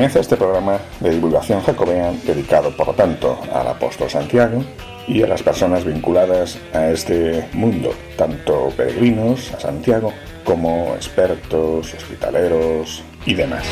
Comienza este programa de divulgación jacobea dedicado por lo tanto al apóstol Santiago y a las personas vinculadas a este mundo, tanto peregrinos a Santiago como expertos, hospitaleros y demás.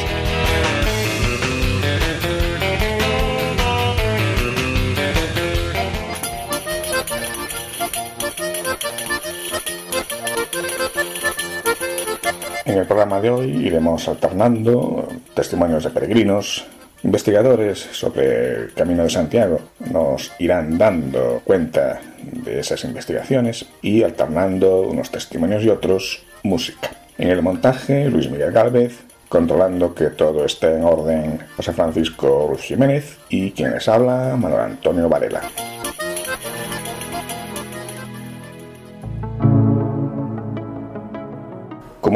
Programa de hoy iremos alternando testimonios de peregrinos, investigadores sobre el Camino de Santiago nos irán dando cuenta de esas investigaciones y alternando unos testimonios y otros música. En el montaje, Luis Miguel Gálvez, controlando que todo esté en orden, José Francisco Jiménez y quien les habla, Manuel Antonio Varela.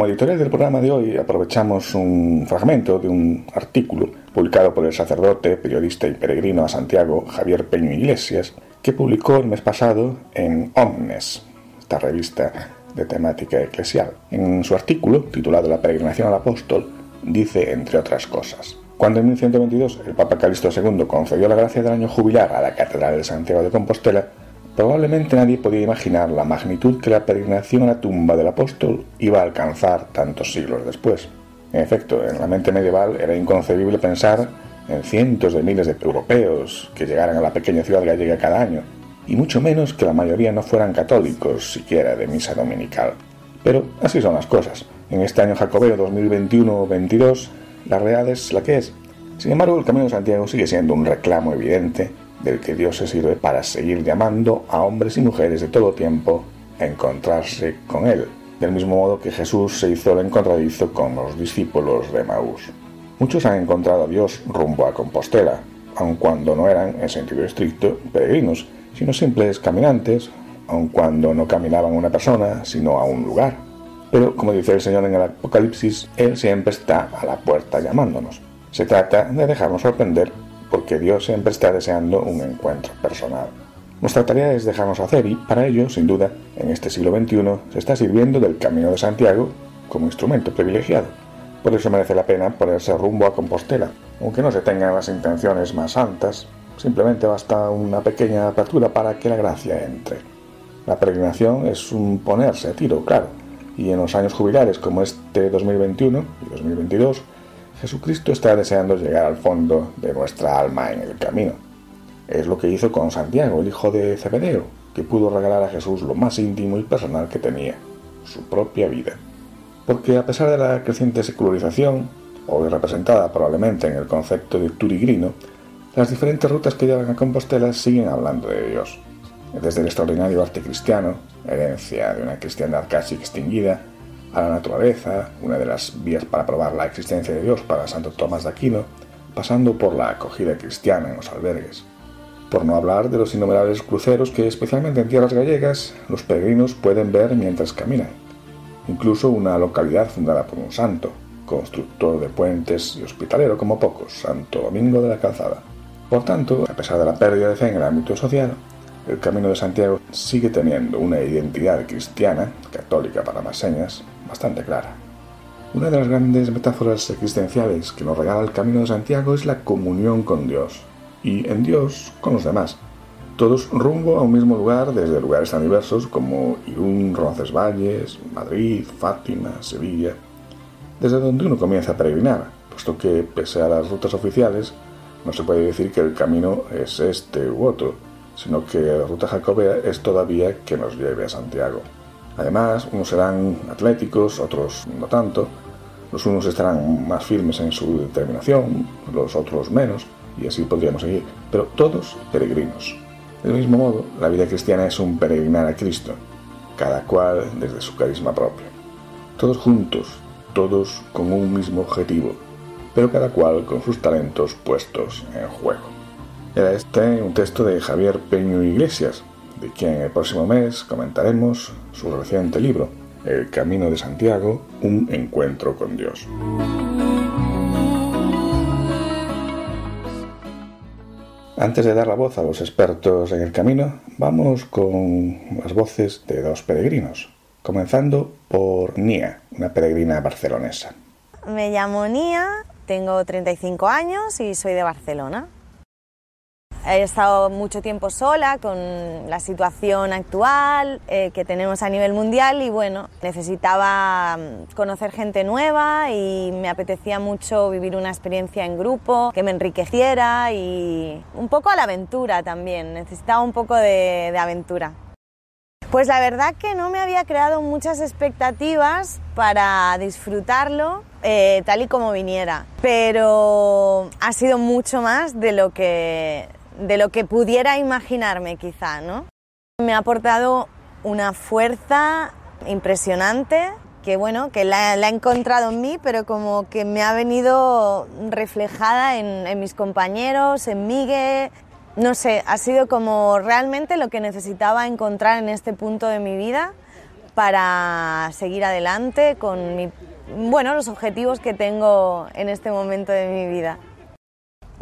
Como editorial del programa de hoy aprovechamos un fragmento de un artículo publicado por el sacerdote, periodista y peregrino a Santiago, Javier Peño Iglesias, que publicó el mes pasado en Omnes, esta revista de temática eclesial. En su artículo, titulado La peregrinación al apóstol, dice, entre otras cosas, cuando en 1122 el Papa Calixto II concedió la gracia del año jubilar a la Catedral de Santiago de Compostela, Probablemente nadie podía imaginar la magnitud que la peregrinación a la tumba del apóstol iba a alcanzar tantos siglos después. En efecto, en la mente medieval era inconcebible pensar en cientos de miles de europeos que llegaran a la pequeña ciudad gallega cada año, y mucho menos que la mayoría no fueran católicos siquiera de misa dominical. Pero así son las cosas. En este año jacobeo 2021-22, la realidad es la que es. Sin embargo, el Camino de Santiago sigue siendo un reclamo evidente del que Dios se sirve para seguir llamando a hombres y mujeres de todo tiempo a encontrarse con Él, del mismo modo que Jesús se hizo el encontradizo con los discípulos de Maús. Muchos han encontrado a Dios rumbo a Compostela, aun cuando no eran, en sentido estricto, peregrinos, sino simples caminantes, aun cuando no caminaban una persona, sino a un lugar. Pero, como dice el Señor en el Apocalipsis, Él siempre está a la puerta llamándonos. Se trata de dejarnos sorprender porque Dios siempre está deseando un encuentro personal. Nuestra tarea es dejarnos hacer y, para ello, sin duda, en este siglo XXI se está sirviendo del Camino de Santiago como instrumento privilegiado. Por eso merece la pena ponerse rumbo a Compostela, aunque no se tengan las intenciones más santas, simplemente basta una pequeña apertura para que la gracia entre. La peregrinación es un ponerse a tiro, claro, y en los años jubilares como este 2021 y 2022, Jesucristo está deseando llegar al fondo de nuestra alma en el camino. Es lo que hizo con Santiago, el hijo de Zebedeo, que pudo regalar a Jesús lo más íntimo y personal que tenía, su propia vida. Porque a pesar de la creciente secularización, hoy representada probablemente en el concepto de turigrino, las diferentes rutas que llevan a Compostela siguen hablando de Dios. Desde el extraordinario arte cristiano, herencia de una cristiandad casi extinguida, a la naturaleza, una de las vías para probar la existencia de Dios para Santo Tomás de Aquino, pasando por la acogida cristiana en los albergues. Por no hablar de los innumerables cruceros que, especialmente en tierras gallegas, los peregrinos pueden ver mientras caminan. Incluso una localidad fundada por un santo, constructor de puentes y hospitalero como pocos, Santo Domingo de la Calzada. Por tanto, a pesar de la pérdida de fe en el ámbito social, el Camino de Santiago sigue teniendo una identidad cristiana, católica para más señas, bastante clara. Una de las grandes metáforas existenciales que nos regala el Camino de Santiago es la comunión con Dios y en Dios con los demás, todos rumbo a un mismo lugar desde lugares tan diversos como Irún, Roncesvalles, Madrid, Fátima, Sevilla, desde donde uno comienza a peregrinar, puesto que pese a las rutas oficiales no se puede decir que el camino es este u otro, sino que la ruta jacobea es todavía que nos lleve a Santiago. Además, unos serán atléticos, otros no tanto, los unos estarán más firmes en su determinación, los otros menos, y así podríamos seguir, pero todos peregrinos. Del mismo modo, la vida cristiana es un peregrinar a Cristo, cada cual desde su carisma propio. Todos juntos, todos con un mismo objetivo, pero cada cual con sus talentos puestos en juego. Era este un texto de Javier Peño Iglesias, de quien el próximo mes comentaremos su reciente libro, El Camino de Santiago, un encuentro con Dios. Antes de dar la voz a los expertos en el camino, vamos con las voces de dos peregrinos, comenzando por Nia, una peregrina barcelonesa. Me llamo Nia, tengo 35 años y soy de Barcelona. He estado mucho tiempo sola con la situación actual eh, que tenemos a nivel mundial y bueno, necesitaba mm, conocer gente nueva y me apetecía mucho vivir una experiencia en grupo que me enriqueciera y un poco a la aventura también, necesitaba un poco de, aventura. Pues la verdad que no me había creado muchas expectativas para disfrutarlo eh, tal y como viniera, pero ha sido mucho más de lo que de lo que pudiera imaginarme quizá, ¿no? Me ha aportado una fuerza impresionante que bueno, que la, he encontrado en mí, pero como que me ha venido reflejada en, mis compañeros, en Miguel, no sé, ha sido como realmente lo que necesitaba encontrar en este punto de mi vida para seguir adelante con bueno, los objetivos que tengo en este momento de mi vida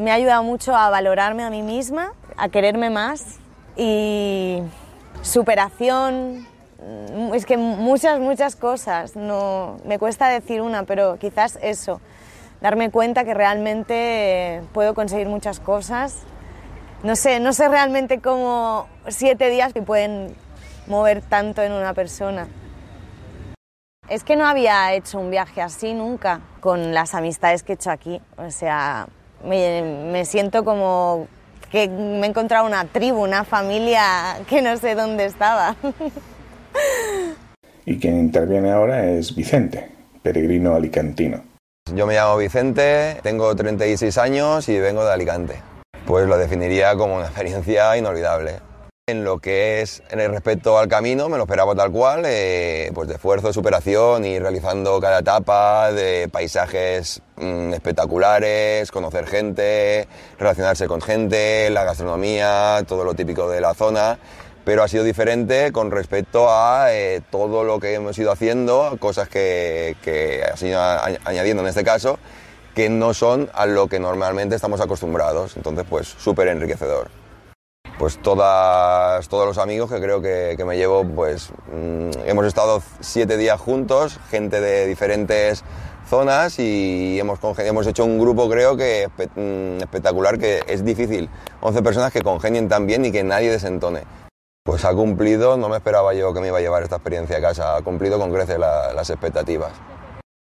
me ha ayudado mucho a valorarme a mí misma, a quererme más y superación, mm, es que muchas, muchas cosas, no, me cuesta decir una, pero quizás eso, darme cuenta que realmente puedo conseguir muchas cosas. No sé, no sé realmente cómo siete días que pueden mover tanto en una persona. Es que no había hecho un viaje así nunca con las amistades que he hecho aquí. O sea, me, siento como que me he encontrado una tribu, una familia que no sé dónde estaba. Y quien interviene ahora es Vicente, peregrino alicantino. Yo me llamo Vicente, tengo 36 años y vengo de Alicante. Pues lo definiría como una experiencia inolvidable. En lo que es en el respecto al camino, me lo esperaba tal cual, eh, pues de esfuerzo, de superación y realizando cada etapa de paisajes mm, espectaculares, conocer gente, relacionarse con gente, la gastronomía, todo lo típico de la zona pero ha sido diferente con respecto a eh, todo lo que hemos ido haciendo, cosas que, que ido añadiendo en este caso, que no son a lo que normalmente estamos acostumbrados. Entonces, pues súper enriquecedor pues todas, todos los amigos que creo que, me llevo, pues mm, hemos estado siete días juntos, gente de diferentes zonas y hemos, hemos hecho un grupo creo que mm, espectacular, que es difícil, 11 personas que congenien tan bien y que nadie desentone. Pues ha cumplido, no me esperaba yo que me iba a llevar esta experiencia a casa, ha cumplido con creces las expectativas.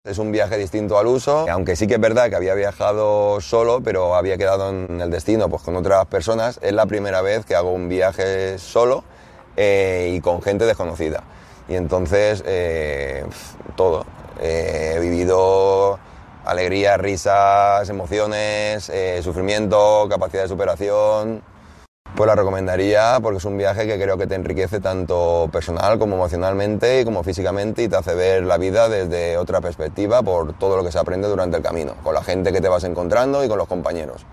Es un viaje distinto al uso, aunque sí que es verdad que había viajado solo, pero había quedado en el destino pues, con otras personas. Es la primera vez que hago un viaje solo eh, y con gente desconocida. Y entonces, eh, todo. Eh, he vivido alegría, risas, emociones, sufrimiento, capacidad de superación. Pues la recomendaría porque es un viaje que creo que te enriquece tanto personal como emocionalmente y como físicamente y te hace ver la vida desde otra perspectiva por todo lo que se aprende durante el camino, con la gente que te vas encontrando y con los compañeros.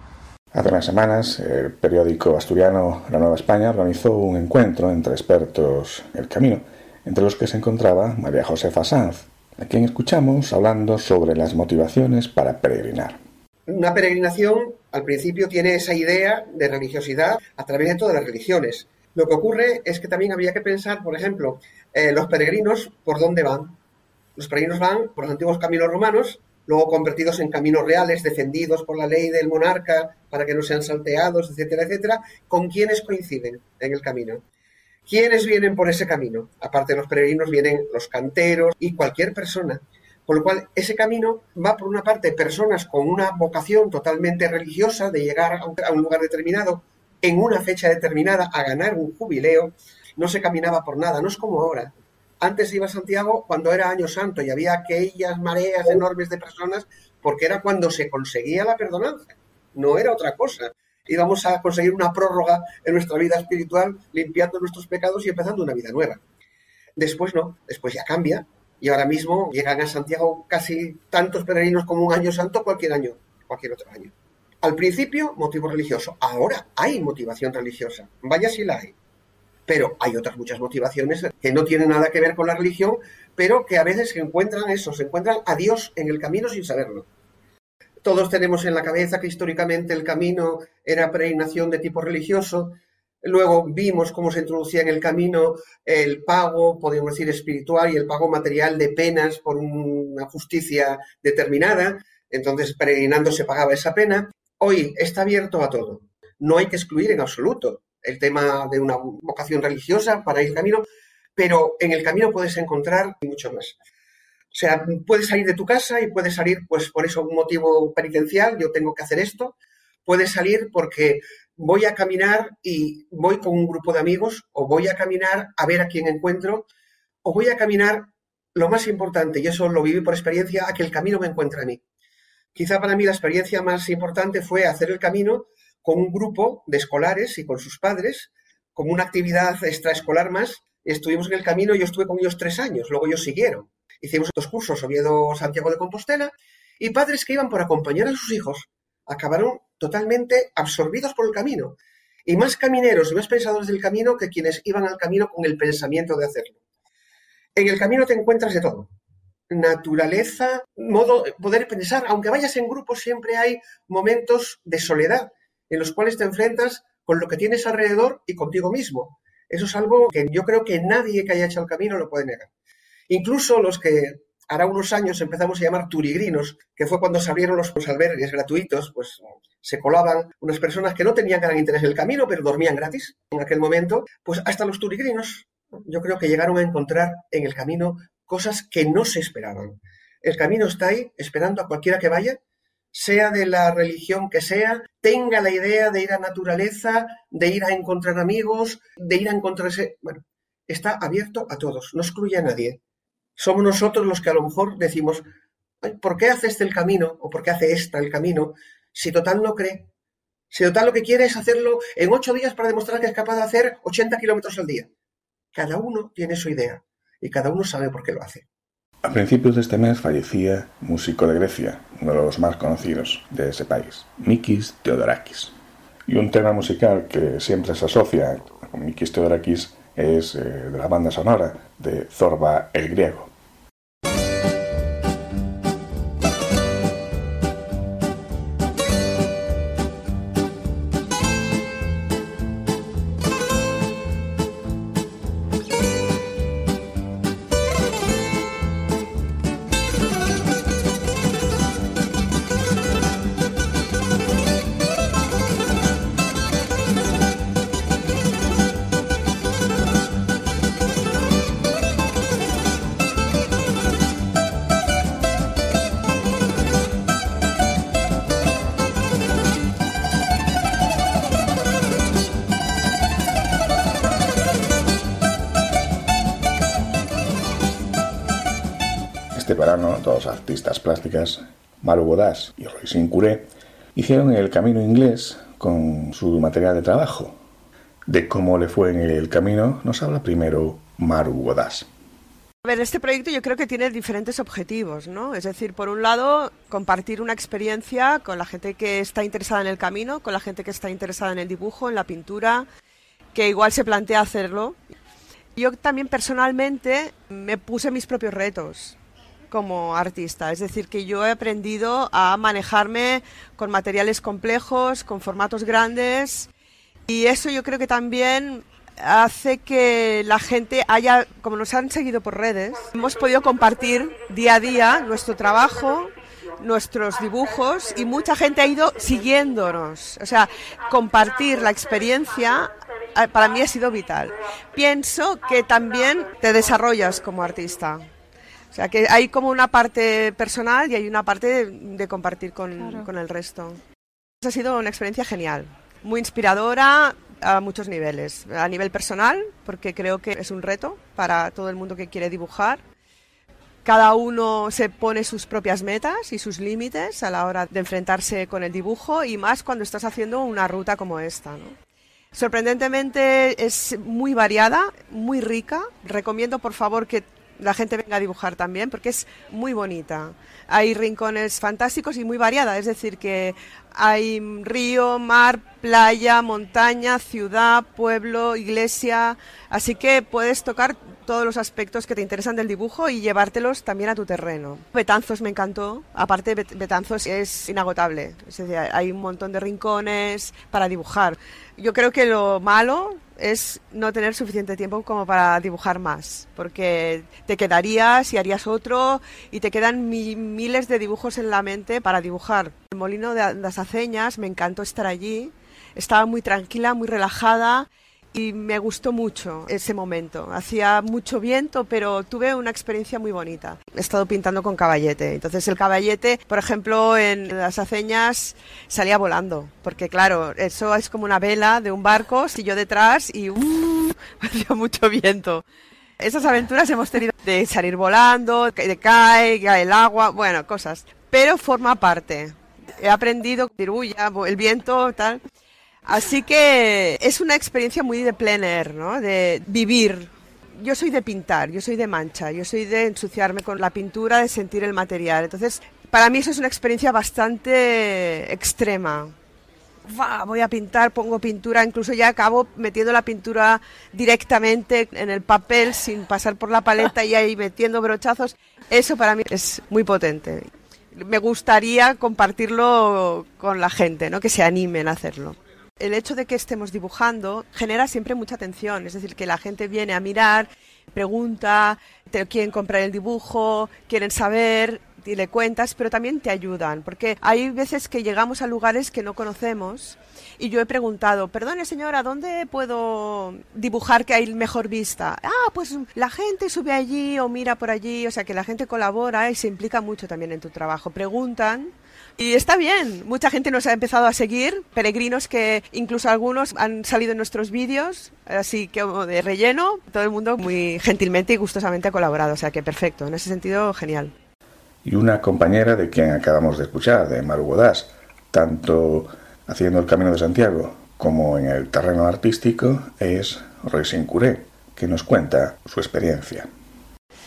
Hace unas semanas, el periódico asturiano La Nueva España organizó un encuentro entre expertos en el camino, entre los que se encontraba María Josefa Sanz, a quien escuchamos hablando sobre las motivaciones para peregrinar. Una peregrinación al principio tiene esa idea de religiosidad a través de todas las religiones. Lo que ocurre es que también habría que pensar, por ejemplo, eh, los peregrinos, ¿por dónde van? Los peregrinos van por los antiguos caminos romanos, luego convertidos en caminos reales, defendidos por la ley del monarca para que no sean salteados, etcétera, etcétera. ¿Con quiénes coinciden en el camino? ¿Quiénes vienen por ese camino? Aparte de los peregrinos vienen los canteros y cualquier persona con lo cual, ese camino va, por una parte, personas con una vocación totalmente religiosa de llegar a un lugar determinado en una fecha determinada a ganar un jubileo. No se caminaba por nada, no es como ahora. Antes iba a Santiago cuando era Año Santo y había aquellas mareas enormes de personas porque era cuando se conseguía la perdonanza, no era otra cosa. Íbamos a conseguir una prórroga en nuestra vida espiritual, limpiando nuestros pecados y empezando una vida nueva. Después no, después ya cambia Y ahora mismo llegan a Santiago casi tantos peregrinos como un año santo cualquier año, cualquier otro año. Al principio, motivo religioso. Ahora hay motivación religiosa. Vaya si la hay. Pero hay otras muchas motivaciones que no tienen nada que ver con la religión, pero que a veces se encuentran eso, se encuentran a Dios en el camino sin saberlo. Todos tenemos en la cabeza que históricamente el camino era peregrinación de tipo religioso, Luego vimos cómo se introducía en el camino el pago, podríamos decir, espiritual y el pago material de penas por una justicia determinada. Entonces, peregrinando se pagaba esa pena. Hoy está abierto a todo. No hay que excluir en absoluto el tema de una vocación religiosa para ir camino, pero en el camino puedes encontrar mucho más. O sea, puedes salir de tu casa y puedes salir, pues, por eso un motivo penitencial, yo tengo que hacer esto. Puedes salir porque voy a caminar y voy con un grupo de amigos, o voy a caminar a ver a quién encuentro, o voy a caminar, lo más importante, y eso lo viví por experiencia, a que el camino me encuentre a mí. Quizá para mí la experiencia más importante fue hacer el camino con un grupo de escolares y con sus padres, como una actividad extraescolar más. Estuvimos en el camino, yo estuve con ellos tres años, luego ellos siguieron. Hicimos dos cursos, Oviedo-Santiago de Compostela, y padres que iban por acompañar a sus hijos acabaron totalmente absorbidos por el camino. Y más camineros y más pensadores del camino que quienes iban al camino con el pensamiento de hacerlo. En el camino te encuentras de todo. Naturaleza, modo, poder pensar. Aunque vayas en grupo, siempre hay momentos de soledad en los cuales te enfrentas con lo que tienes alrededor y contigo mismo. Eso es algo que yo creo que nadie que haya hecho el camino lo puede negar. Incluso los que hará unos años empezamos a llamar turigrinos, que fue cuando se abrieron los, albergues gratuitos, pues se colaban unas personas que no tenían gran interés en el camino, pero dormían gratis en aquel momento, pues hasta los turigrinos yo creo que llegaron a encontrar en el camino cosas que no se esperaban. El camino está ahí, esperando a cualquiera que vaya, sea de la religión que sea, tenga la idea de ir a naturaleza, de ir a encontrar amigos, de ir a encontrarse. Bueno, está abierto a todos, no excluye a nadie somos nosotros los que a lo mejor decimos, ¿por qué hace este el camino? ¿O por qué hace esta el camino? Si total no cree. Si total lo que quiere es hacerlo en ocho días para demostrar que es capaz de hacer 80 kilómetros al día. Cada uno tiene su idea y cada uno sabe por qué lo hace. A principios de este mes fallecía músico de Grecia, uno de los más conocidos de ese país, Mikis Theodorakis. Y un tema musical que siempre se asocia con Mikis Theodorakis es eh, de la banda sonora de Zorba el Griego. Dos artistas plásticas, Maru Bodas y Roy Curé, hicieron el camino inglés con su material de trabajo. De cómo le fue en el camino nos habla primero Maru Bodas. A ver, este proyecto yo creo que tiene diferentes objetivos, ¿no? Es decir, por un lado, compartir una experiencia con la gente que está interesada en el camino, con la gente que está interesada en el dibujo, en la pintura, que igual se plantea hacerlo. Yo también personalmente me puse mis propios retos como artista. Es decir, que yo he aprendido a manejarme con materiales complejos, con formatos grandes y eso yo creo que también hace que la gente haya, como nos han seguido por redes, hemos podido compartir día a día nuestro trabajo, nuestros dibujos y mucha gente ha ido siguiéndonos. O sea, compartir la experiencia eh, para mí ha sido vital. Pienso que también te desarrollas como artista. O sea, que hay como una parte personal y hay una parte de, compartir con, con el resto. Ha sido una experiencia genial, muy inspiradora a muchos niveles. A nivel personal, porque creo que es un reto para todo el mundo que quiere dibujar. Cada uno se pone sus propias metas y sus límites a la hora de enfrentarse con el dibujo y más cuando estás haciendo una ruta como esta. ¿no? Sorprendentemente es muy variada, muy rica. Recomiendo por favor que la gente venga a dibujar también, porque es muy bonita. Hay rincones fantásticos y muy variada, es decir, que hay río, mar, playa, montaña, ciudad, pueblo, iglesia, así que puedes tocar todos los aspectos que te interesan del dibujo y llevártelos también a tu terreno. Betanzos me encantó, aparte Betanzos es inagotable, es decir, hay un montón de rincones para dibujar. Yo creo que lo malo es no tener suficiente tiempo como para dibujar más, porque te quedarías y harías otro y te quedan miles de dibujos en la mente para dibujar. El molino de las aceñas, me encantó estar allí, estaba muy tranquila, muy relajada y me gustó mucho ese momento. Hacía mucho viento, pero tuve una experiencia muy bonita. He estado pintando con caballete. Entonces el caballete, por ejemplo, en las aceñas salía volando, porque claro, eso es como una vela de un barco, si yo detrás y uh, hacía mucho viento. Esas aventuras hemos tenido de salir volando, de cae, cae el agua, bueno, cosas. Pero forma parte. He aprendido, el viento, tal. Así que es una experiencia muy de plein air, ¿no? De vivir. Yo soy de pintar, yo soy de mancha, yo soy de ensuciarme con la pintura, de sentir el material. Entonces, para mí eso es una experiencia bastante extrema. voy a pintar, pongo pintura, incluso ya acabo metiendo la pintura directamente en el papel sin pasar por la paleta y ahí metiendo brochazos. Eso para mí es muy potente. Me gustaría compartirlo con la gente, ¿no? que se animen a hacerlo el hecho de que estemos dibujando genera siempre mucha atención, es decir, que la gente viene a mirar, pregunta, te quieren comprar el dibujo, quieren saber y le cuentas, pero también te ayudan, porque hay veces que llegamos a lugares que no conocemos y yo he preguntado, perdone señora, ¿dónde puedo dibujar que hay mejor vista? Ah, pues la gente sube allí o mira por allí, o sea que la gente colabora y se implica mucho también en tu trabajo. Preguntan y está bien, mucha gente nos ha empezado a seguir, peregrinos que incluso algunos han salido en nuestros vídeos, así que de relleno, todo el mundo muy gentilmente y gustosamente ha colaborado, o sea que perfecto, en ese sentido genial. Y una compañera de quien acabamos de escuchar, de Maru Godás, tanto haciendo el Camino de Santiago como en el terreno artístico, es Roisin Curé, que nos cuenta su experiencia.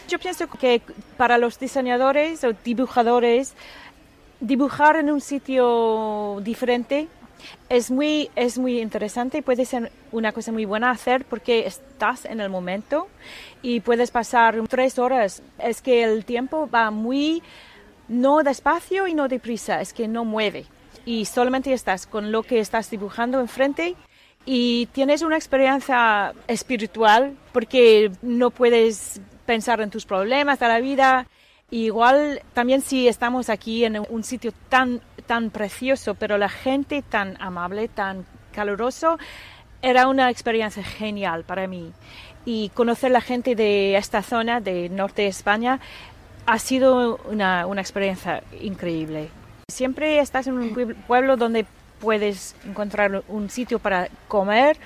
Yo pienso que para los diseñadores o dibujadores dibujar en un sitio diferente es muy, es muy interesante y puede ser una cosa muy buena hacer porque estás en el momento y puedes pasar tres horas. Es que el tiempo va muy, no despacio y no deprisa, es que no mueve. Y solamente estás con lo que estás dibujando enfrente y tienes una experiencia espiritual porque no puedes pensar en tus problemas de la vida igual también si estamos aquí en un sitio tan, tan precioso, pero la gente tan amable, tan caluroso, era una experiencia genial para mí. Y conocer la gente de esta zona, de norte de España, ha sido una, una experiencia increíble. Siempre estás en un pueblo donde puedes encontrar un sitio para comer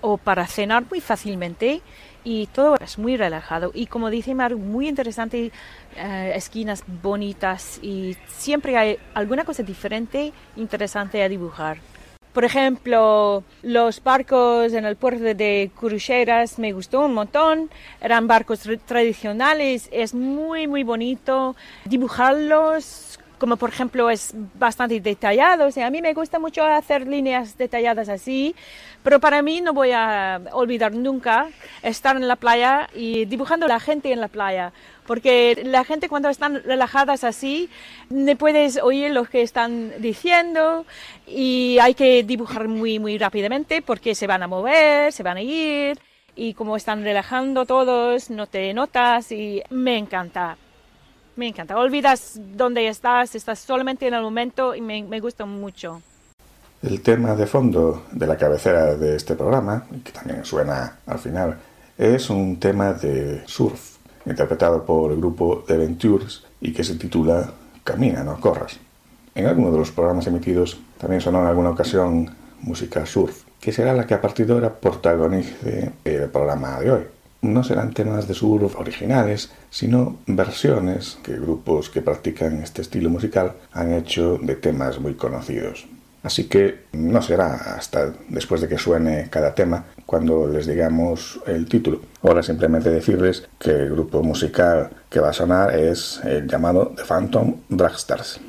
o para cenar muy fácilmente y todo es muy relajado y como dice Mar, muy interesante, eh, esquinas bonitas y siempre hay alguna cosa diferente, interesante a dibujar. Por ejemplo, los barcos en el puerto de Curucheras me gustó un montón. Eran barcos tradicionales, es muy, muy bonito dibujarlos como por ejemplo es bastante detallado. O a mí me gusta mucho hacer líneas detalladas así, pero para mí no voy a olvidar nunca estar en la playa y dibujando a la gente en la playa, porque la gente cuando están relajadas así, no puedes oír lo que están diciendo y hay que dibujar muy, muy rápidamente porque se van a mover, se van a ir y como están relajando todos, no te notas y me encanta. Me encanta. Olvidas dónde estás, estás solamente en el momento y me, me gusta mucho. El tema de fondo de la cabecera de este programa, que también suena al final, es un tema de surf, interpretado por el grupo The Ventures y que se titula Camina, no corras. En alguno de los programas emitidos también sonó en alguna ocasión música surf, que será la que a partir de ahora protagonice el programa de hoy no serán temas de surf originales, sino versiones que grupos que practican este estilo musical han hecho de temas muy conocidos. Así que no será hasta después de que suene cada tema cuando les digamos el título. Ahora simplemente decirles que el grupo musical que va a sonar es el llamado The Phantom Dragstars.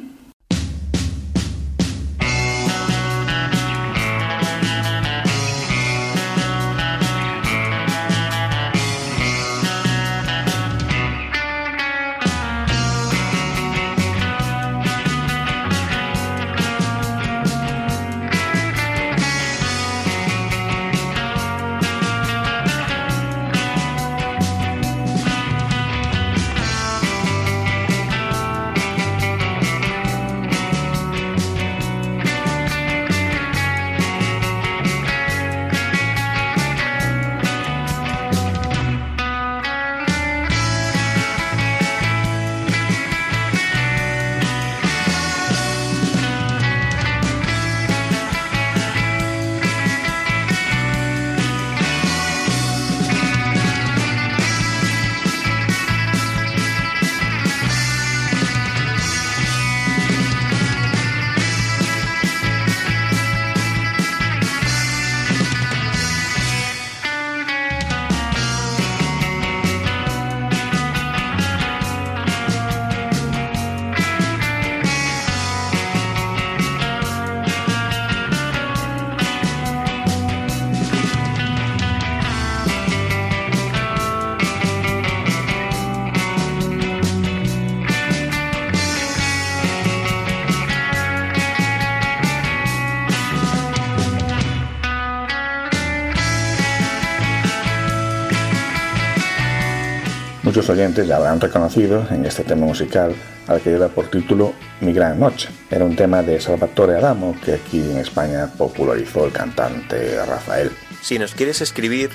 Muchos oyentes ya habrán reconocido en este tema musical al que lleva por título Mi Gran Noche. Era un tema de Salvatore Adamo que aquí en España popularizó el cantante Rafael. Si nos quieres escribir,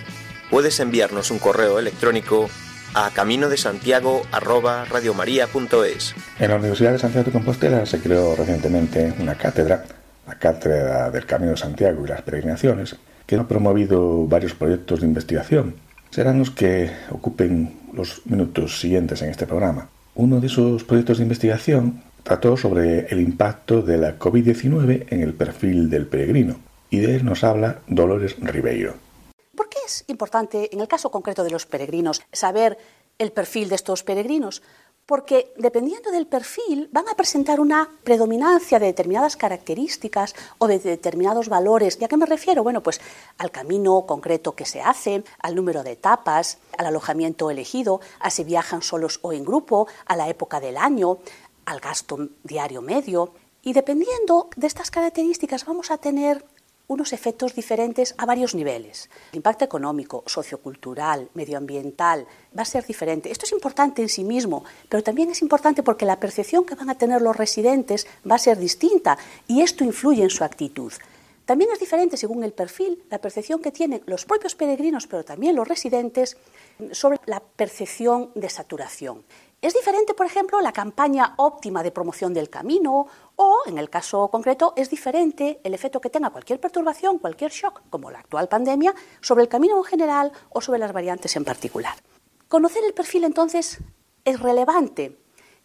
puedes enviarnos un correo electrónico a camino de Santiago En la Universidad de Santiago de Compostela se creó recientemente una cátedra, la Cátedra del Camino de Santiago y las Peregrinaciones, que ha promovido varios proyectos de investigación serán los que ocupen los minutos siguientes en este programa. Uno de esos proyectos de investigación trató sobre el impacto de la COVID-19 en el perfil del peregrino, y de él nos habla Dolores Ribeiro. ¿Por qué es importante, en el caso concreto de los peregrinos, saber el perfil de estos peregrinos? Porque dependiendo del perfil van a presentar una predominancia de determinadas características o de determinados valores. ¿Y a qué me refiero? Bueno, pues al camino concreto que se hace, al número de etapas, al alojamiento elegido, a si viajan solos o en grupo, a la época del año, al gasto diario medio. Y dependiendo de estas características vamos a tener unos efectos diferentes a varios niveles. El impacto económico, sociocultural, medioambiental va a ser diferente. Esto es importante en sí mismo, pero también es importante porque la percepción que van a tener los residentes va a ser distinta y esto influye en su actitud. También es diferente, según el perfil, la percepción que tienen los propios peregrinos, pero también los residentes, sobre la percepción de saturación. Es diferente, por ejemplo, la campaña óptima de promoción del camino o, en el caso concreto, es diferente el efecto que tenga cualquier perturbación, cualquier shock, como la actual pandemia, sobre el camino en general o sobre las variantes en particular. Conocer el perfil, entonces, es relevante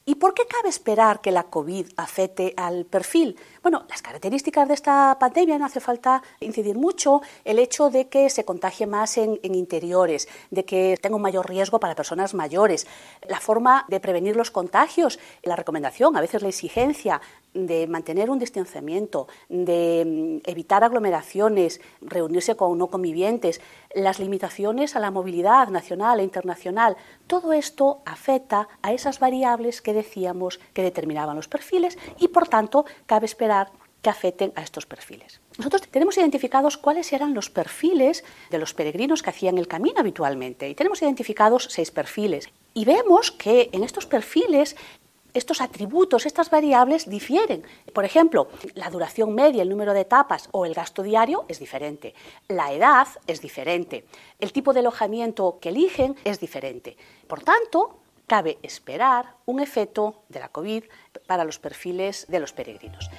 ¿Y por qué cabe esperar que la COVID afecte al perfil? Bueno, las características de esta pandemia no hace falta incidir mucho. El hecho de que se contagie más en, interiores, de que tenga un mayor riesgo para personas mayores, la forma de prevenir los contagios, la recomendación, a veces la exigencia de mantener un distanciamiento, de mm, evitar aglomeraciones, reunirse con no convivientes, las limitaciones a la movilidad nacional e internacional, todo esto afecta a esas variables que decíamos que determinaban los perfiles y, por tanto, cabe esperar que afecten a estos perfiles. Nosotros tenemos identificados cuáles eran los perfiles de los peregrinos que hacían el camino habitualmente y tenemos identificados seis perfiles. Y vemos que en estos perfiles estos atributos, estas variables difieren. Por ejemplo, la duración media, el número de etapas o el gasto diario es diferente. La edad es diferente. El tipo de alojamiento que eligen es diferente. Por tanto, cabe esperar un efecto de la COVID para los perfiles de los peregrinos.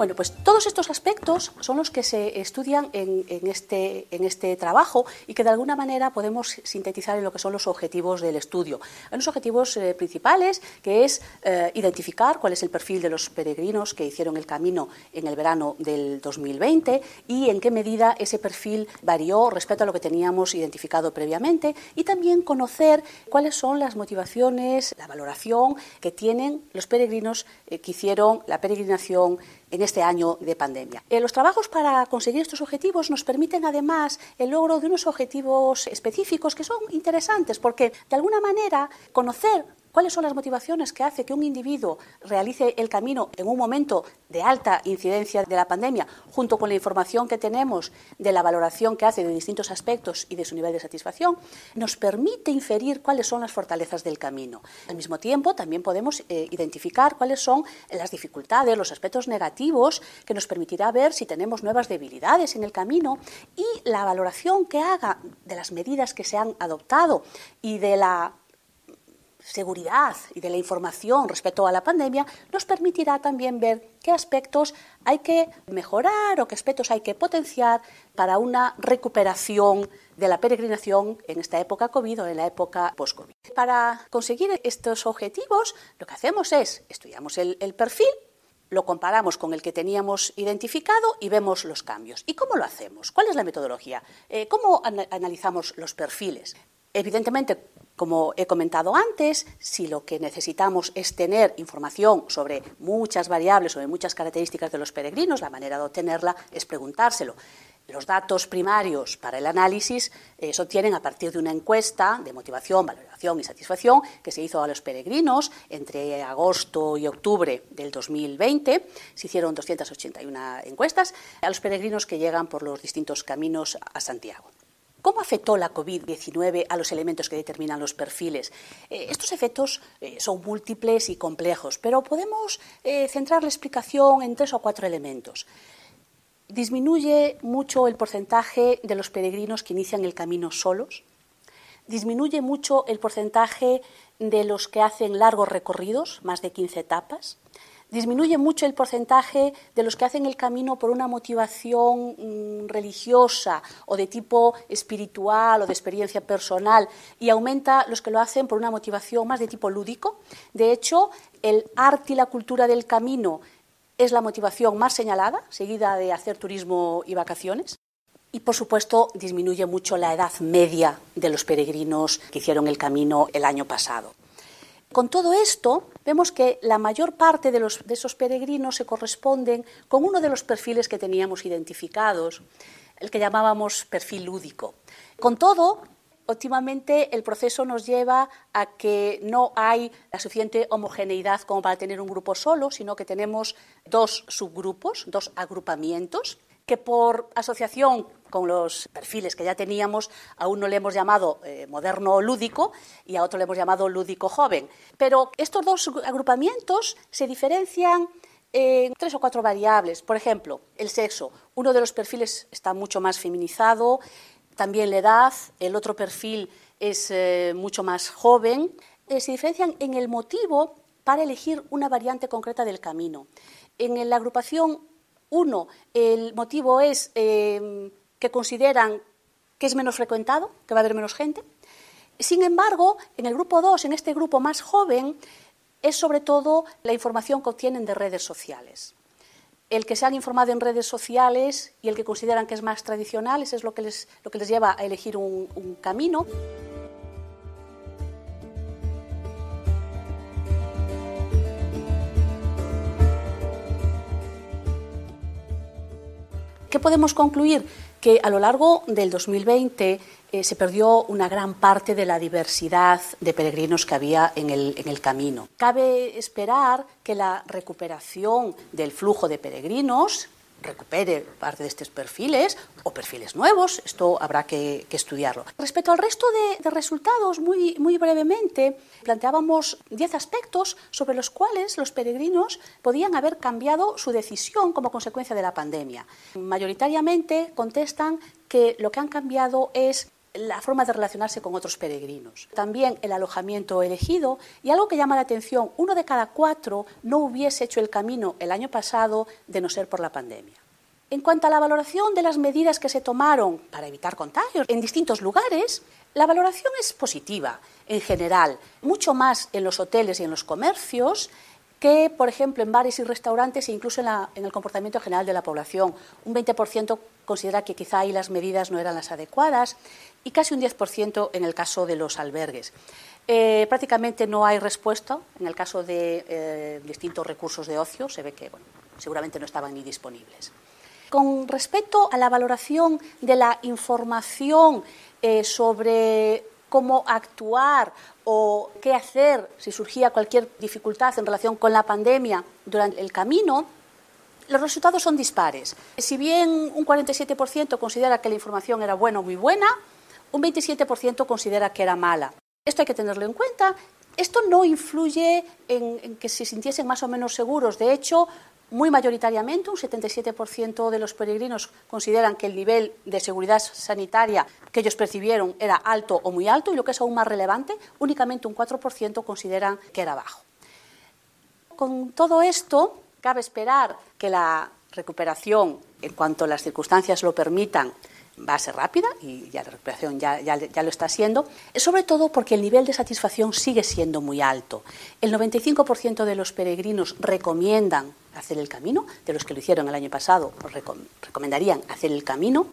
Bueno, pues todos estos aspectos son los que se estudian en, este, en este trabajo y que de alguna manera podemos sintetizar en lo que son los objetivos del estudio. Hay unos objetivos eh, principales que es eh, identificar cuál es el perfil de los peregrinos que hicieron el camino en el verano del 2020 y en qué medida ese perfil varió respecto a lo que teníamos identificado previamente y también conocer cuáles son las motivaciones, la valoración que tienen los peregrinos eh, que hicieron la peregrinación en este año de pandemia. Eh, los trabajos para conseguir estos objetivos nos permiten además el logro de unos objetivos específicos que son interesantes porque de alguna manera conocer ¿Cuáles son las motivaciones que hace que un individuo realice el camino en un momento de alta incidencia de la pandemia, junto con la información que tenemos de la valoración que hace de distintos aspectos y de su nivel de satisfacción? Nos permite inferir cuáles son las fortalezas del camino. Al mismo tiempo, también podemos eh, identificar cuáles son las dificultades, los aspectos negativos, que nos permitirá ver si tenemos nuevas debilidades en el camino y la valoración que haga de las medidas que se han adoptado y de la seguridad y de la información respecto a la pandemia, nos permitirá también ver qué aspectos hay que mejorar o qué aspectos hay que potenciar para una recuperación de la peregrinación en esta época COVID o en la época post-COVID. Para conseguir estos objetivos, lo que hacemos es estudiamos el, perfil, lo comparamos con el que teníamos identificado y vemos los cambios. ¿Y cómo lo hacemos? ¿Cuál es la metodología? Eh, ¿Cómo analizamos los perfiles? Evidentemente, como he comentado antes, si lo que necesitamos es tener información sobre muchas variables, sobre muchas características de los peregrinos, la manera de obtenerla es preguntárselo. Los datos primarios para el análisis se obtienen a partir de una encuesta de motivación, valoración y satisfacción que se hizo a los peregrinos entre agosto y octubre del 2020. Se hicieron 281 encuestas a los peregrinos que llegan por los distintos caminos a Santiago. ¿Cómo afectó la COVID-19 a los elementos que determinan los perfiles? Eh, estos efectos eh, son múltiples y complejos, pero podemos eh, centrar la explicación en tres o cuatro elementos. Disminuye mucho el porcentaje de los peregrinos que inician el camino solos. Disminuye mucho el porcentaje de los que hacen largos recorridos, más de 15 etapas disminuye mucho el porcentaje de los que hacen el camino por una motivación mm, religiosa o de tipo espiritual o de experiencia personal y aumenta los que lo hacen por una motivación más de tipo lúdico. De hecho, el arte y la cultura del camino es la motivación más señalada, seguida de hacer turismo y vacaciones. Y, por supuesto, disminuye mucho la edad media de los peregrinos que hicieron el camino el año pasado. Con todo esto, vemos que la mayor parte de, esos peregrinos se corresponden con uno de los perfiles que teníamos identificados, el que llamábamos perfil lúdico. Con todo, últimamente el proceso nos lleva a que no hay la suficiente homogeneidad como para tener un grupo solo, sino que tenemos dos subgrupos, dos agrupamientos que por asociación con los perfiles que ya teníamos, a uno le hemos llamado eh, moderno lúdico y a otro le hemos llamado lúdico joven. Pero estos dos agrupamientos se diferencian en tres o cuatro variables. Por ejemplo, el sexo. Uno de los perfiles está mucho más feminizado, también la edad, el otro perfil es eh, mucho más joven. Eh, se diferencian en el motivo para elegir una variante concreta del camino. En la agrupación uno, el motivo es em, que consideran que es menos frecuentado, que va a haber menos gente. Sin embargo, en el grupo 2, en este grupo más joven, es sobre todo la información que obtienen de redes sociales. El que se han informado en redes sociales y el que consideran que es más tradicional, eso es lo que les, lo que les lleva a elegir un camino. ¿Qué podemos concluir? Que a lo largo del 2020 eh, se perdió una gran parte de la diversidad de peregrinos que había en el, en el camino. Cabe esperar que la recuperación del flujo de peregrinos recupere parte de estos perfiles o perfiles nuevos, esto habrá que, estudiarlo. Respecto al resto de, resultados, muy, muy brevemente, planteábamos 10 aspectos sobre los cuales los peregrinos podían haber cambiado su decisión como consecuencia de la pandemia. Mayoritariamente contestan que lo que han cambiado es la forma de relacionarse con otros peregrinos. También el alojamiento elegido y algo que llama la atención, uno de cada cuatro no hubiese hecho el camino el año pasado de no ser por la pandemia. En cuanto a la valoración de las medidas que se tomaron para evitar contagios en distintos lugares, la valoración es positiva en general, mucho más en los hoteles y en los comercios que, por ejemplo, en bares y restaurantes e incluso en, el comportamiento general de la población. Un 20% considera que quizá ahí las medidas no eran las adecuadas y casi un 10% en el caso de los albergues. Eh, prácticamente no hay respuesta en el caso de eh, distintos recursos de ocio, se ve que seguramente no estaban ni disponibles. Con respecto a la valoración de la información eh, sobre cómo actuar o qué hacer si surgía cualquier dificultad en relación con la pandemia durante el camino, los resultados son dispares. Si bien un 47% considera que la información era buena o muy buena, un 27% considera que era mala. Esto hay que tenerlo en cuenta. Esto no influye en, que se sintiesen más o menos seguros. De hecho, muy mayoritariamente, un 77% de los peregrinos consideran que el nivel de seguridad sanitaria que ellos percibieron era alto o muy alto y lo que es aún más relevante, únicamente un 4% consideran que era bajo. Con todo esto, cabe esperar que la recuperación, en cuanto las circunstancias lo permitan, va a ser rápida y ya la recuperación ya, ya, lo está siendo, sobre todo porque el nivel de satisfacción sigue siendo muy alto. El 95% de los peregrinos recomiendan hacer el camino, de los que lo hicieron el año pasado recomendarían hacer el camino.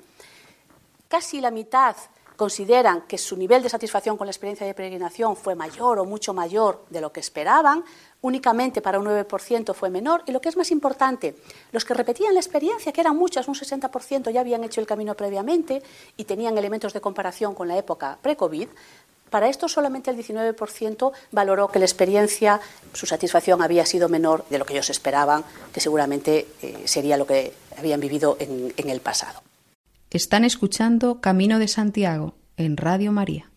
Casi la mitad consideran que su nivel de satisfacción con la experiencia de peregrinación fue mayor o mucho mayor de lo que esperaban, únicamente para un 9% fue menor, y lo que es más importante, los que repetían la experiencia, que eran muchas, un 60% ya habían hecho el camino previamente y tenían elementos de comparación con la época pre-COVID, para esto solamente el 19% valoró que la experiencia, su satisfacción había sido menor de lo que ellos esperaban, que seguramente eh, sería lo que habían vivido en el pasado. Están escuchando Camino de Santiago en Radio María.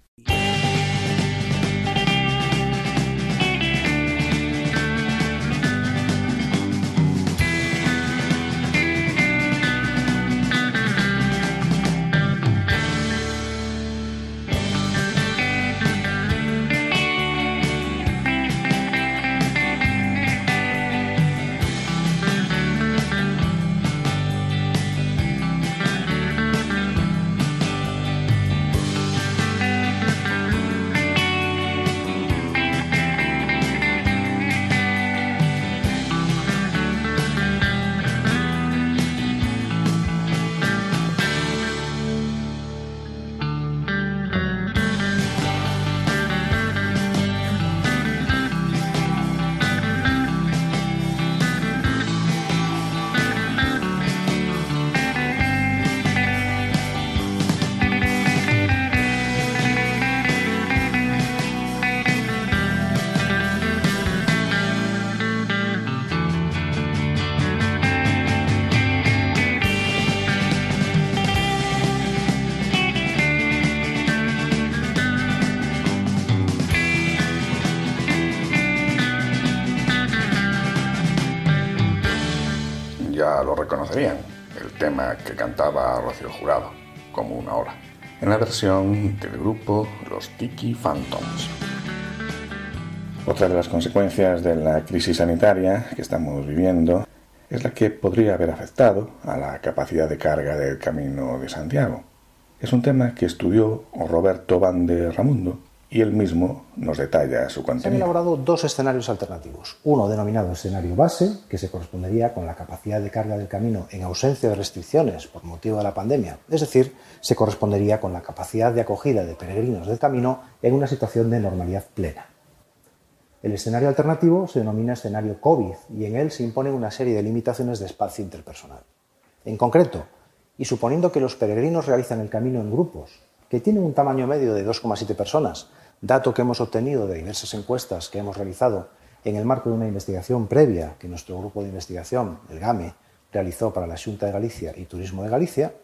Rocío Jurado, como una hora, en la versión del grupo Los Tiki Phantoms. Otra de las consecuencias de la crisis sanitaria que estamos viviendo es la que podría haber afectado a la capacidad de carga del Camino de Santiago. Es un tema que estudió Roberto Van de Ramundo y él mismo nos detalla su contenido. Se han elaborado dos escenarios alternativos. Uno denominado escenario base, que se correspondería con la capacidad de carga del camino en ausencia de restricciones por motivo de la pandemia, es decir, se correspondería con la capacidad de acogida de peregrinos del camino en una situación de normalidad plena. El escenario alternativo se denomina escenario COVID y en él se imponen una serie de limitaciones de espacio interpersonal. En concreto, y suponiendo que los peregrinos realizan el camino en grupos, que tienen un tamaño medio de 2,7 personas, dato que hemos obtenido de diversas encuestas que hemos realizado en el marco de una investigación previa que nuestro grupo de investigación, el GAME, realizó para la Junta de Galicia y Turismo de Galicia,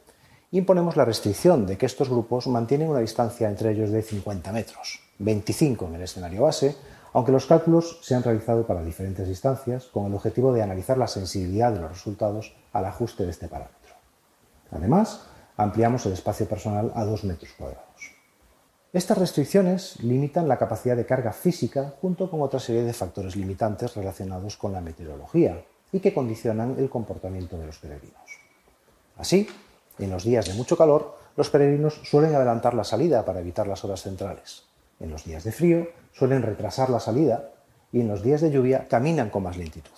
imponemos la restricción de que estos grupos mantienen una distancia entre ellos de 50 metros, 25 en el escenario base, aunque los cálculos se han realizado para diferentes distancias con el objetivo de analizar la sensibilidad de los resultados al ajuste de este parámetro. Además, ampliamos el espacio personal a 2 metros cuadrados. Estas restricciones limitan la capacidad de carga física junto con otra serie de factores limitantes relacionados con la meteorología y que condicionan el comportamiento de los peregrinos. Así, en los días de mucho calor, los peregrinos suelen adelantar la salida para evitar las horas centrales. En los días de frío suelen retrasar la salida y en los días de lluvia caminan con más lentitud.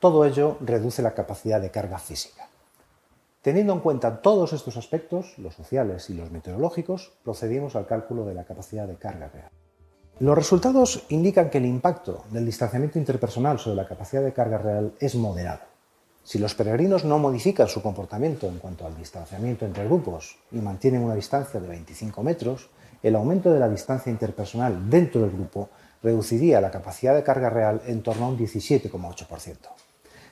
Todo ello reduce la capacidad de carga física. Teniendo en cuenta todos estos aspectos, los sociales y los meteorológicos, procedimos al cálculo de la capacidad de carga real. Los resultados indican que el impacto del distanciamiento interpersonal sobre la capacidad de carga real es moderado. Si los peregrinos no modifican su comportamiento en cuanto al distanciamiento entre grupos y mantienen una distancia de 25 metros, el aumento de la distancia interpersonal dentro del grupo reduciría la capacidad de carga real en torno a un 17,8%.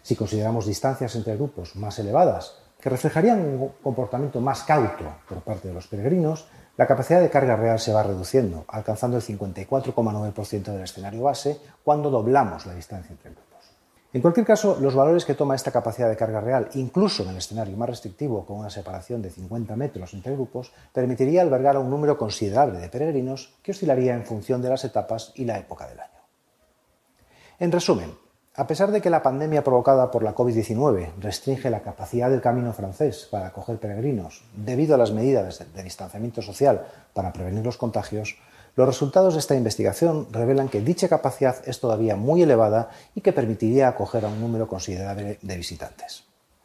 Si consideramos distancias entre grupos más elevadas, que reflejarían un comportamiento más cauto por parte de los peregrinos, la capacidad de carga real se va reduciendo, alcanzando el 54,9% del escenario base cuando doblamos la distancia entre grupos. En cualquier caso, los valores que toma esta capacidad de carga real, incluso en el escenario más restrictivo con una separación de 50 metros entre grupos, permitiría albergar un número considerable de peregrinos que oscilaría en función de las etapas y la época del año. En resumen, a pesar de que la pandemia provocada por la COVID-19 restringe la capacidad del camino francés para acoger peregrinos debido a las medidas de distanciamiento social para prevenir los contagios, los resultados de esta investigación revelan que dicha capacidad es todavía muy elevada y que permitiría acoger a un número considerable de visitantes.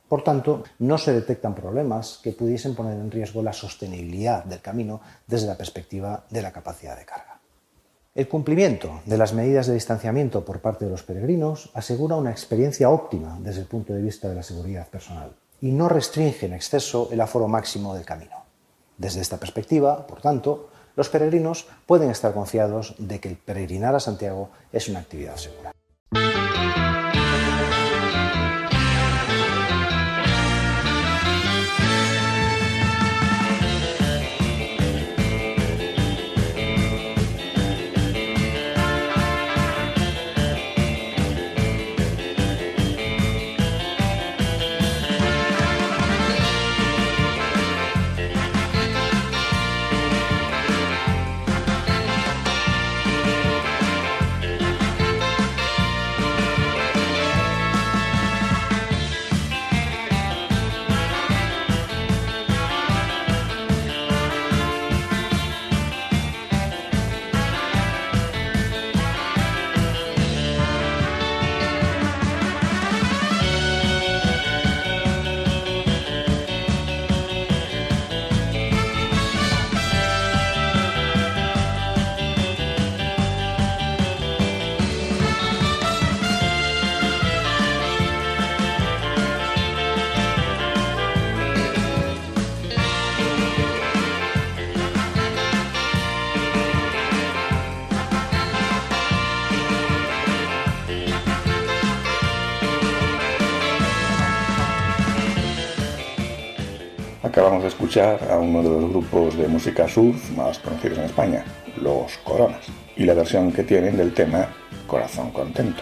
Por tanto, no se detectan problemas que pudiesen poner en riesgo la sostenibilidad del camino desde la perspectiva de la capacidad de carga. El cumplimiento de las medidas de distanciamiento por parte de los peregrinos asegura una experiencia óptima desde el punto de vista de la seguridad personal y no restringe en exceso el aforo máximo del camino. Desde esta perspectiva, por tanto, los peregrinos pueden estar confiados de que el peregrinar a Santiago es una actividad segura. Acabamos de escuchar a uno de los grupos de música surf más conocidos en España, Los Coronas, y la versión que tienen del tema Corazón Contento.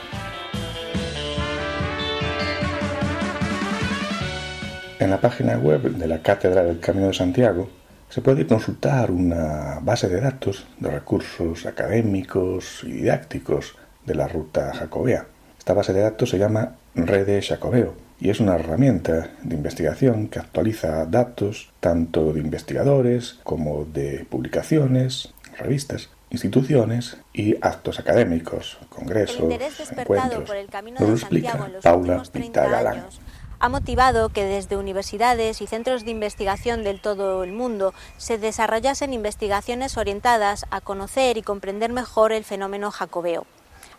En la página web de la Cátedra del Camino de Santiago se puede consultar una base de datos de recursos académicos y didácticos de la ruta jacobea. Esta base de datos se llama Rede Jacobeo y es una herramienta de investigación que actualiza datos tanto de investigadores como de publicaciones, revistas, instituciones y actos académicos, congresos, encuentros. Por el camino Nos lo explica Paula Pita Galán. Ha motivado que desde universidades y centros de investigación del todo el mundo se desarrollasen investigaciones orientadas a conocer y comprender mejor el fenómeno jacobeo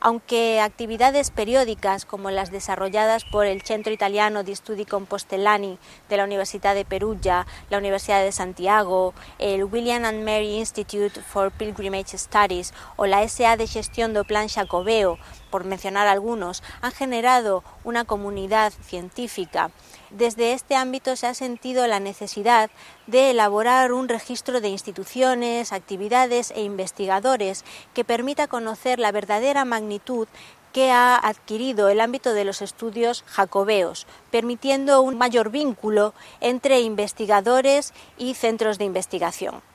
aunque actividades periódicas como las desarrolladas por el Centro Italiano di Studi Compostellani de la Universidad de Perugia, la Universidad de Santiago, el William and Mary Institute for Pilgrimage Studies o la SA de Gestión do Plan Xacobeo, por mencionar algunos, han generado una comunidad científica desde este ámbito se ha sentido la necesidad de elaborar un registro de instituciones, actividades e investigadores que permita conocer la verdadera magnitud que ha adquirido el ámbito de los estudios jacobeos, permitiendo un mayor vínculo entre investigadores y centros de investigación.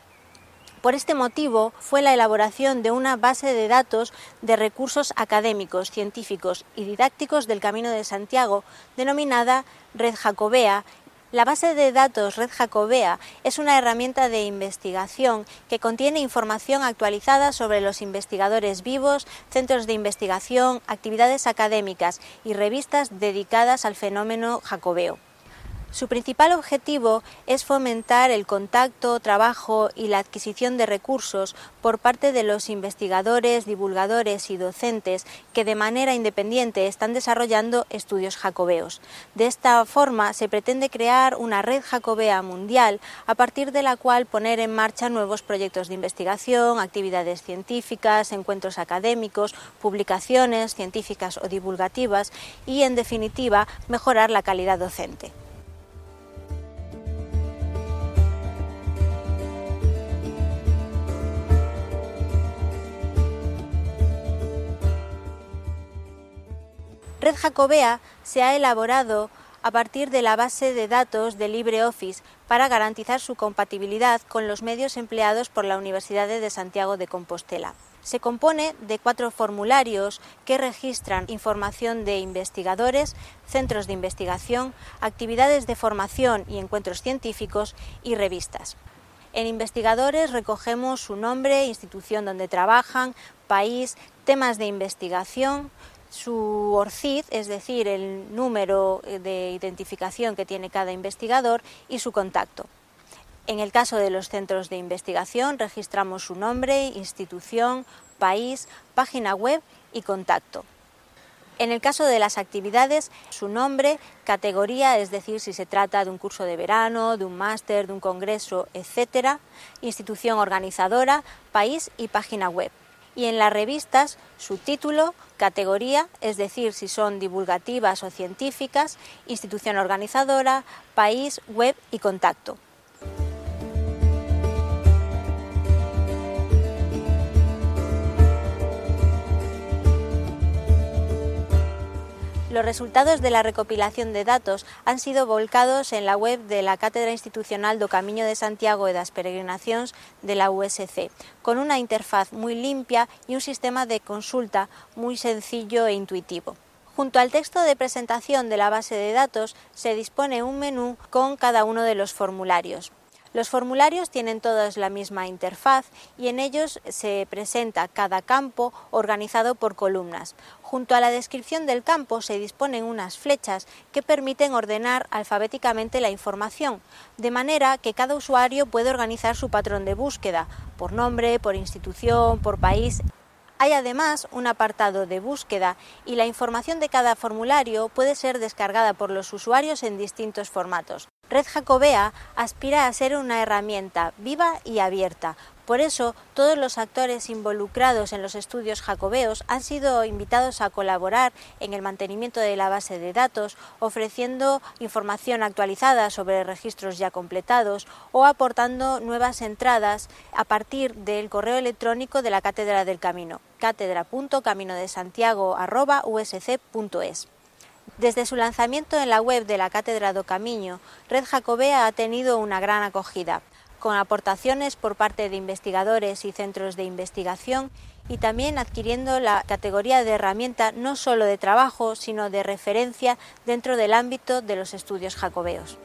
Por este motivo fue la elaboración de una base de datos de recursos académicos, científicos y didácticos del Camino de Santiago, denominada Red Jacobea, la base de datos Red Jacobea es una herramienta de investigación que contiene información actualizada sobre los investigadores vivos, centros de investigación, actividades académicas y revistas dedicadas al fenómeno jacobeo. Su principal objetivo es fomentar el contacto, trabajo y la adquisición de recursos por parte de los investigadores, divulgadores y docentes que de manera independiente están desarrollando estudios jacobeos. De esta forma se pretende crear una red jacobea mundial a partir de la cual poner en marcha nuevos proyectos de investigación, actividades científicas, encuentros académicos, publicaciones científicas o divulgativas y, en definitiva, mejorar la calidad docente. Red Jacobea se ha elaborado a partir de la base de datos de LibreOffice para garantizar su compatibilidad con los medios empleados por la Universidad de Santiago de Compostela. Se compone de cuatro formularios que registran información de investigadores, centros de investigación, actividades de formación y encuentros científicos y revistas. En investigadores recogemos su nombre, institución donde trabajan, país, temas de investigación, su ORCID, es decir, el número de identificación que tiene cada investigador y su contacto. En el caso de los centros de investigación registramos su nombre, institución, país, página web y contacto. En el caso de las actividades, su nombre, categoría, es decir, si se trata de un curso de verano, de un máster, de un congreso, etc., institución organizadora, país y página web y en las revistas su título, categoría, es decir, si son divulgativas o científicas, institución organizadora, país, web y contacto. Los resultados de la recopilación de datos han sido volcados en la web de la Cátedra Institucional do Camiño de Santiago e das Peregrinacións de la USC, con una interfaz muy limpia y un sistema de consulta muy sencillo e intuitivo. Junto al texto de presentación de la base de datos se dispone un menú con cada uno de los formularios. Los formularios tienen todos la misma interfaz y en ellos se presenta cada campo organizado por columnas. Junto a la descripción del campo se disponen unas flechas que permiten ordenar alfabéticamente la información, de manera que cada usuario puede organizar su patrón de búsqueda, por nombre, por institución, por país, hay además un apartado de búsqueda y la información de cada formulario puede ser descargada por los usuarios en distintos formatos. Red Jacobea aspira a ser una herramienta viva y abierta. Por eso, todos los actores involucrados en los estudios jacobeos han sido invitados a colaborar en el mantenimiento de la base de datos, ofreciendo información actualizada sobre registros ya completados o aportando nuevas entradas a partir del correo electrónico de la Cátedra del Camino, cátedra.caminodesantiago.usc.es. Desde su lanzamiento en la web de la Cátedra do Camiño, Red Jacobea ha tenido una gran acogida, con aportaciones por parte de investigadores y centros de investigación y también adquiriendo la categoría de herramienta no solo de trabajo, sino de referencia dentro del ámbito de los estudios jacobeos.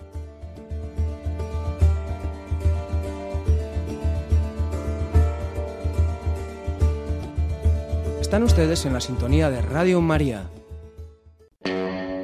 Están ustedes en la sintonía de Radio María. Música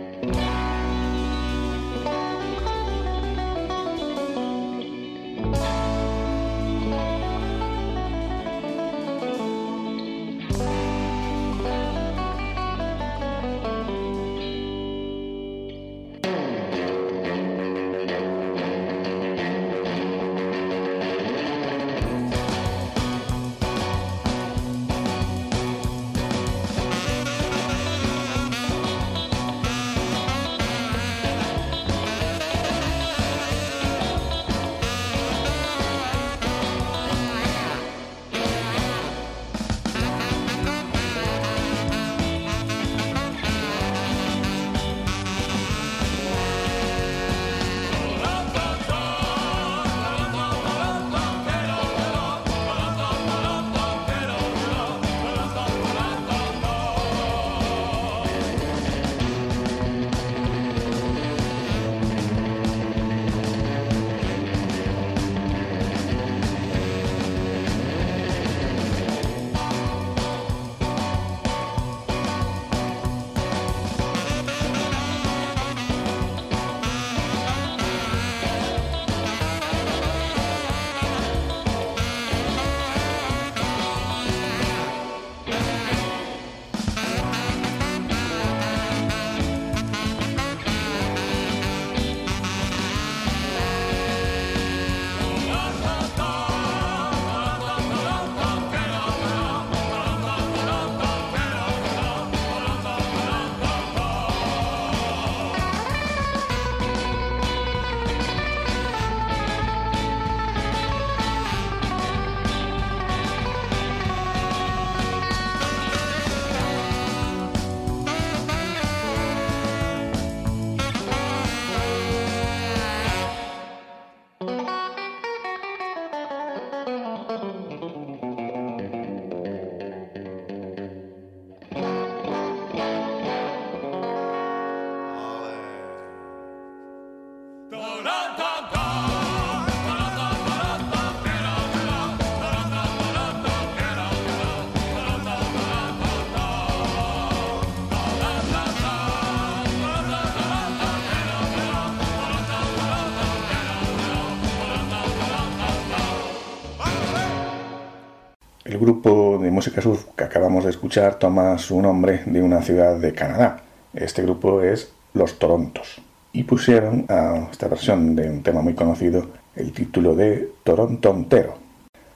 El grupo de música surf que acabamos de escuchar toma su nombre de una ciudad de Canadá. Este grupo es Los Torontos. Y pusieron a esta versión de un tema muy conocido el título de Toronto entero.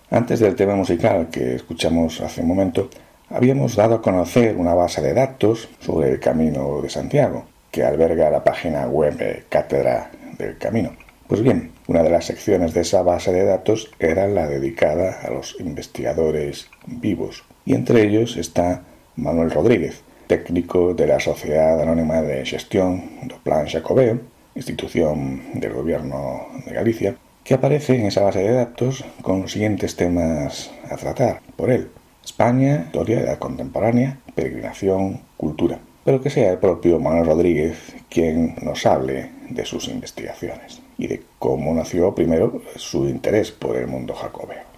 Antes del tema musical que escuchamos hace un momento, habíamos dado a conocer una base de datos sobre el Camino de Santiago, que alberga la página web Cátedra del Camino. Pues bien, una de las secciones de esa base de datos era la dedicada a los investigadores vivos, y entre ellos está Manuel Rodríguez, técnico de la Sociedad Anónima de Gestión do Plan Xacobeo, institución del Gobierno de Galicia, que aparece en esa base de datos con los siguientes temas a tratar por él. España, historia de contemporánea, peregrinación, cultura. Pero que sea el propio Manuel Rodríguez quien nos hable de sus investigaciones y de cómo nació primero su interés por el mundo jacobeo.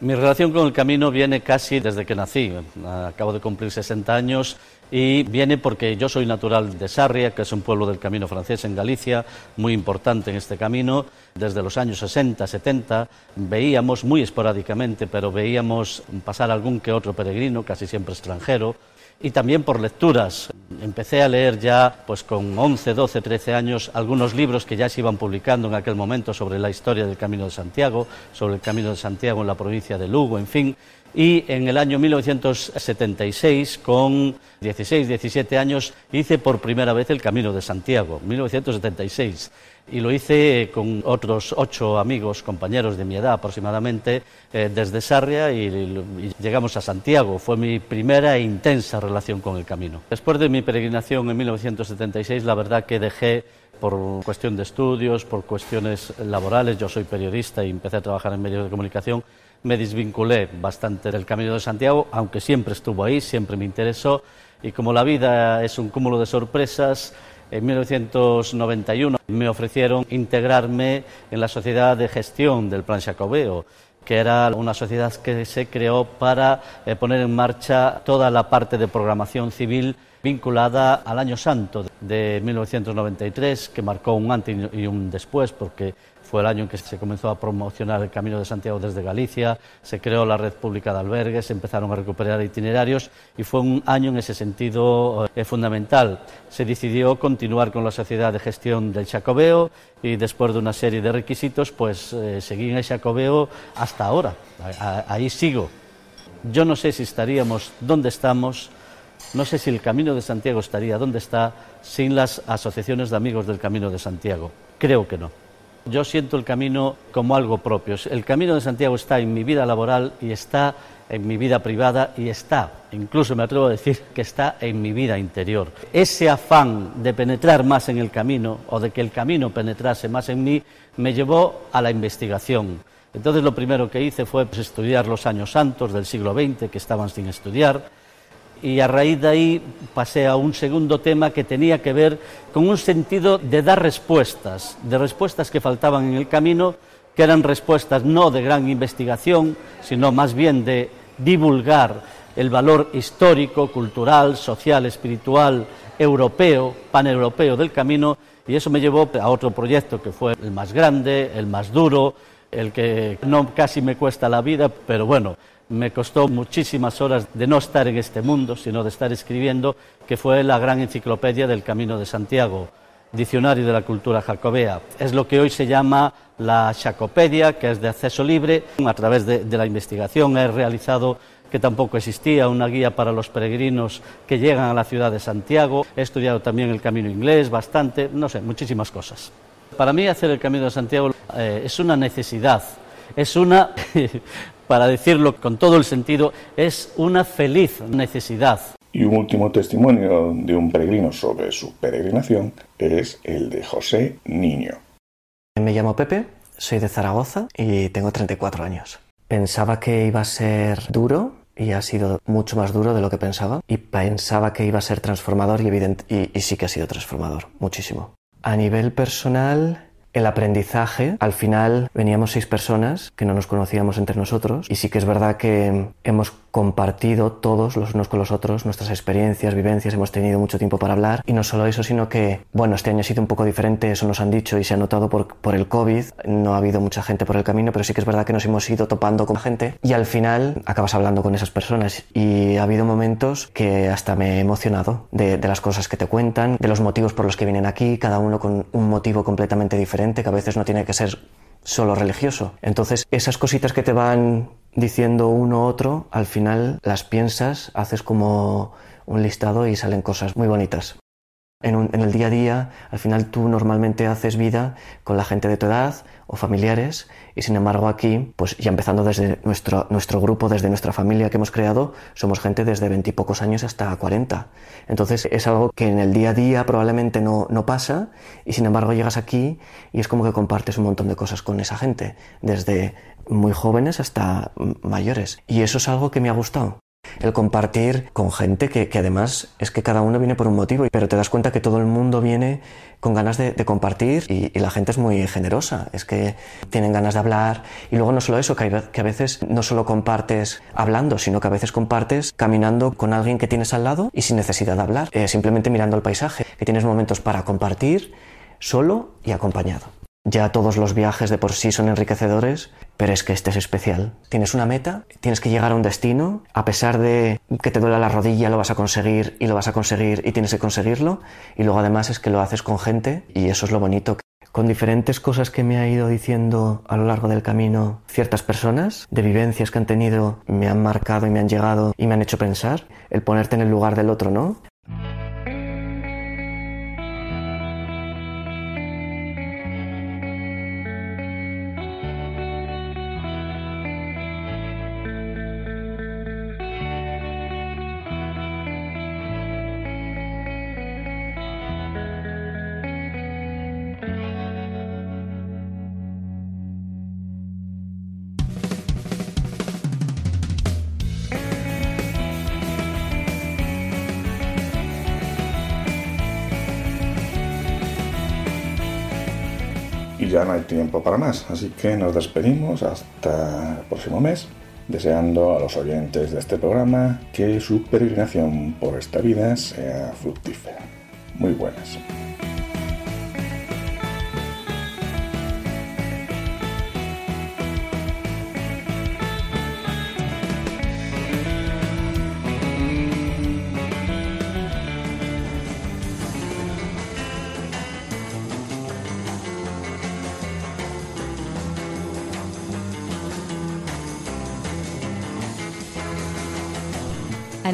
Mi relación con el camino viene casi desde que nací. Acabo de cumplir 60 años y viene porque yo soy natural de Sarria, que es un pueblo del camino francés en Galicia, muy importante en este camino. Desde los años 60, 70 veíamos muy esporádicamente, pero veíamos pasar algún que otro peregrino, casi siempre extranjero, y también por lecturas. Empecé a leer ya, pues con 11, 12, 13 años, algunos libros que ya se iban publicando en aquel momento sobre la historia del Camino de Santiago, sobre el Camino de Santiago en la provincia de Lugo, en fin. Y en el año 1976, con 16, 17 años, hice por primera vez el Camino de Santiago, 1976 y lo hice con otros ocho amigos, compañeros de mi edad aproximadamente, eh, desde Sarria y, llegamos a Santiago. Fue mi primera e intensa relación con el camino. Después de mi peregrinación en 1976, la verdad que dejé por cuestión de estudios, por cuestiones laborales, yo soy periodista y empecé a trabajar en medios de comunicación, me desvinculé bastante del Camino de Santiago, aunque siempre estuvo ahí, siempre me interesó, y como la vida es un cúmulo de sorpresas, en 1991 me ofrecieron integrarme en la sociedad de gestión del Plan Jacobeo que era una sociedad que se creó para eh, poner en marcha toda la parte de programación civil vinculada al Año Santo de 1993, que marcó un antes y un después, porque fue el año en que se comenzó a promocionar el Camino de Santiago desde Galicia, se creó la red pública de albergues, se empezaron a recuperar itinerarios y fue un año en ese sentido eh, fundamental. Se decidió continuar con la sociedad de gestión del Chacobeo y después de una serie de requisitos, pues eh, seguí en el Chacobeo hasta ahora. ahí sigo. Yo no sé si estaríamos donde estamos, no sé si el Camino de Santiago estaría donde está sin las asociaciones de amigos del Camino de Santiago. Creo que no. Yo siento el camino como algo propio. El camino de Santiago está en mi vida laboral y está en mi vida privada y está, incluso me atrevo a decir, que está en mi vida interior. Ese afán de penetrar más en el camino o de que el camino penetrase más en mí me llevó a la investigación. Entonces lo primero que hice fue pues, estudiar los años santos del siglo XX que estaban sin estudiar y a raíz de ahí pasé a un segundo tema que tenía que ver con un sentido de dar respuestas, de respuestas que faltaban en el camino, que eran respuestas no de gran investigación, sino más bien de divulgar el valor histórico, cultural, social, espiritual, europeo, paneuropeo del camino, y eso me llevó a otro proyecto que fue el más grande, el más duro, el que no casi me cuesta la vida, pero bueno, me costó muchísimas horas de no estar en este mundo, sino de estar escribiendo, que fue la gran enciclopedia del Camino de Santiago, Diccionario de la Cultura Jacobea. Es lo que hoy se llama la Jacopedia, que es de acceso libre. A través de, la investigación he realizado que tampoco existía una guía para los peregrinos que llegan a la ciudad de Santiago. He estudiado también el camino inglés bastante, no sé, muchísimas cosas. Para mí hacer el Camino de Santiago eh, es una necesidad, es una para decirlo con todo el sentido, es una feliz necesidad. Y un último testimonio de un peregrino sobre su peregrinación es el de José Niño. Me llamo Pepe, soy de Zaragoza y tengo 34 años. Pensaba que iba a ser duro y ha sido mucho más duro de lo que pensaba y pensaba que iba a ser transformador y, evidente, y sí que ha sido transformador, muchísimo. A nivel personal, el aprendizaje, al final veníamos seis personas que no nos conocíamos entre nosotros y sí que es verdad que hemos compartido todos los unos con los otros nuestras experiencias, vivencias, hemos tenido mucho tiempo para hablar. Y no solo eso, sino que, bueno, este año ha sido un poco diferente, eso nos han dicho y se ha notado por, por el COVID, no ha habido mucha gente por el camino, pero sí que es verdad que nos hemos ido topando con gente. Y al final acabas hablando con esas personas. Y ha habido momentos que hasta me he emocionado de, de las cosas que te cuentan, de los motivos por los que vienen aquí, cada uno con un motivo completamente diferente, que a veces no tiene que ser solo religioso. Entonces, esas cositas que te van diciendo uno otro, al final las piensas, haces como un listado y salen cosas muy bonitas. En, el día a día, al final tú normalmente haces vida con la gente de tu edad o familiares y sin embargo aquí, pues ya empezando desde nuestro, nuestro grupo, desde nuestra familia que hemos creado, somos gente desde veintipocos años hasta cuarenta. Entonces es algo que en el día a día probablemente no, no pasa y sin embargo llegas aquí y es como que compartes un montón de cosas con esa gente, desde muy jóvenes hasta mayores. Y eso es algo que me ha gustado el compartir con gente que, además es que cada uno viene por un motivo, pero te das cuenta que todo el mundo viene con ganas de, compartir y, la gente es muy generosa, es que tienen ganas de hablar y luego no solo eso, que, a veces no solo compartes hablando, sino que a veces compartes caminando con alguien que tienes al lado y sin necesidad de hablar, eh, simplemente mirando el paisaje, que tienes momentos para compartir solo y acompañado. Ya todos los viajes de por sí son enriquecedores, pero es que este es especial. Tienes una meta, tienes que llegar a un destino, a pesar de que te duela la rodilla, lo vas a conseguir y lo vas a conseguir y tienes que conseguirlo. Y luego además es que lo haces con gente y eso es lo bonito. Con diferentes cosas que me ha ido diciendo a lo largo del camino ciertas personas, de vivencias que han tenido, me han marcado y me han llegado y me han hecho pensar, el ponerte en el lugar del otro, ¿no? Para más, así que nos despedimos hasta el próximo mes, deseando a los oyentes de este programa que su peregrinación por esta vida sea fructífera. Muy buenas.